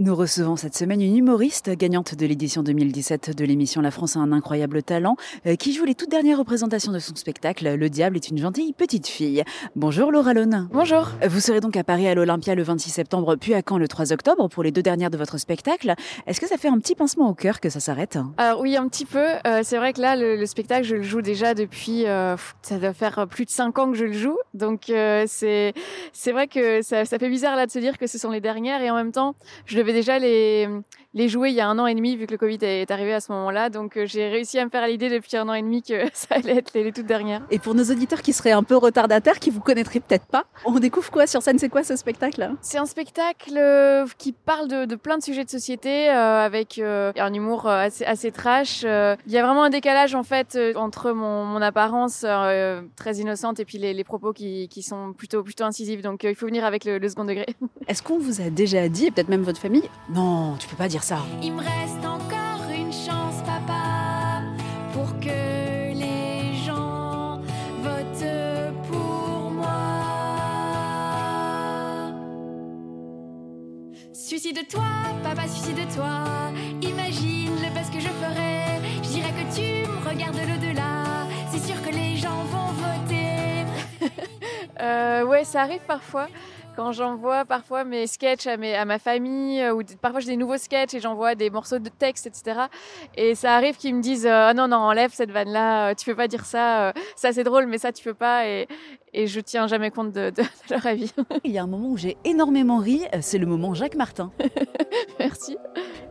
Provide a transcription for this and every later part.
Nous recevons cette semaine une humoriste gagnante de l'édition 2017 de l'émission La France a un incroyable talent euh, qui joue les toutes dernières représentations de son spectacle Le diable est une gentille petite fille. Bonjour Laura Lone. Bonjour. Vous serez donc à Paris à l'Olympia le 26 septembre puis à Caen le 3 octobre pour les deux dernières de votre spectacle. Est-ce que ça fait un petit pincement au cœur que ça s'arrête? Alors oui, un petit peu. Euh, c'est vrai que là, le, le, spectacle, je le joue déjà depuis, euh, ça doit faire plus de cinq ans que je le joue. Donc euh, c'est c'est vrai que ça, ça fait bizarre là de se dire que ce sont les dernières et en même temps, je devais déjà les les jouer il y a un an et demi vu que le Covid est arrivé à ce moment-là. Donc euh, j'ai réussi à me faire l'idée depuis un an et demi que ça allait être les, les, toutes dernières. Et pour nos auditeurs qui seraient un peu retardataires, qui vous connaîtraient peut-être pas, on découvre quoi sur scène? C'est quoi ce spectacle C'est un spectacle euh, qui parle de, de, plein de sujets de société euh, avec euh, un humour assez, assez trash. Euh, il y a vraiment un décalage en fait entre mon, mon apparence très innocente et puis les, les propos qui, qui, sont plutôt plutôt incisifs. Donc il faut venir avec le, le second degré. Est-ce qu'on vous a déjà dit, et peut-être même votre famille, non, tu peux pas dire Il me reste encore une chance, papa, pour que les gens votent pour moi. Suicide-toi, papa, suicide-toi. Imagine le best que je ferais. Euh, ouais, ça arrive parfois quand j'envoie parfois mes sketchs à, mes, à ma famille, euh, ou parfois j'ai des nouveaux sketchs et j'envoie des morceaux de texte, etc. Et ça arrive qu'ils me disent euh, Ah non, non, enlève cette vanne-là, euh, tu peux pas dire ça, ça c'est drôle, mais ça tu peux pas. Et, et je tiens jamais compte de, de, de, leur avis. Il y a un moment où j'ai énormément ri, c'est le moment Jacques Martin. Merci.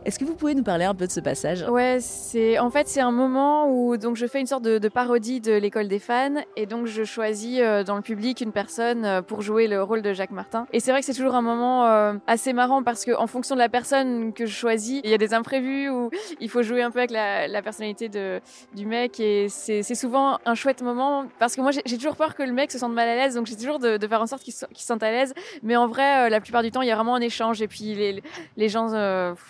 Est-ce que vous pouvez nous parler un peu de ce passage? Ouais, c'est en fait c'est un moment où donc je fais une sorte de, parodie de l'école des fans et donc je choisis euh, dans le public une personne euh, pour jouer le rôle de Jacques Martin. Et c'est vrai que c'est toujours un moment euh, assez marrant parce que en fonction de la personne que je choisis, il y a des imprévus où il faut jouer un peu avec la, personnalité de, du mec et c'est souvent un chouette moment parce que moi j'ai toujours peur que le mec se sente mal à l'aise donc j'ai toujours de, faire en sorte qu'il se, sente à l'aise. Mais en vrai, la plupart du temps, il y a vraiment un échange et puis les, gens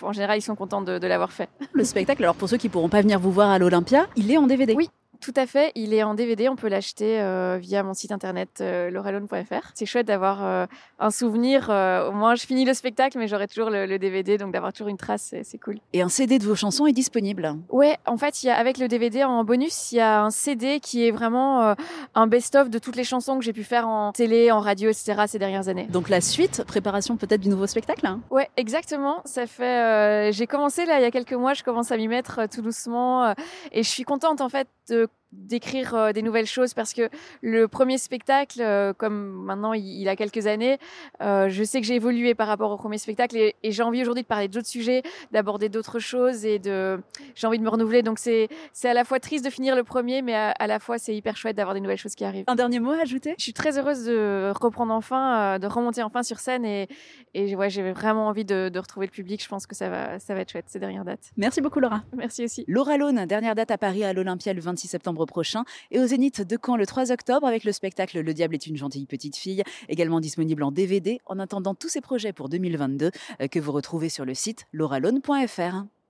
en général sont contents de, de l'avoir fait. Le spectacle, alors pour ceux qui pourront pas venir vous voir à l'Olympia, il est en DVD. Oui, tout à fait, il est en DVD, on peut l'acheter euh, via mon site internet euh, laurelone.fr. C'est chouette d'avoir euh, un souvenir, euh, au moins je finis le spectacle mais j'aurai toujours le, le, DVD, donc d'avoir toujours une trace, c'est cool. Et un CD de vos chansons est disponible Ouais, en fait, y a, avec le DVD en bonus, il y a un CD qui est vraiment un best-of de toutes les chansons que j'ai pu faire en télé, en radio, etc. ces dernières années. Donc la suite, préparation peut-être du nouveau spectacle hein Ouais, exactement. Ça fait, j'ai commencé là il y a quelques mois, je commence à m'y mettre tout doucement et je suis contente en fait de d'écrire euh, des nouvelles choses parce que le premier spectacle, euh, comme maintenant il, il, a quelques années, euh, je sais que j'ai évolué par rapport au premier spectacle et, et j'ai envie aujourd'hui de parler d'autres sujets, d'aborder d'autres choses et de j'ai envie de me renouveler. Donc c'est c'est à la fois triste de finir le premier, mais à, à la fois c'est hyper chouette d'avoir des nouvelles choses qui arrivent. Un dernier mot à ajouter? Je suis très heureuse de reprendre enfin, euh, de remonter enfin sur scène et et ouais, j'ai vraiment envie de, de, retrouver le public. Je pense que ça va ça va être chouette ces dernières dates. Merci beaucoup Laura. Merci aussi. Laura Lone, dernière date à Paris à l'Olympia le 26 septembre prochain et au Zénith de Caen le 3 octobre avec le spectacle Le Diable est une gentille petite fille, également disponible en DVD en attendant tous ces projets pour 2022 que vous retrouvez sur le site lauralone.fr.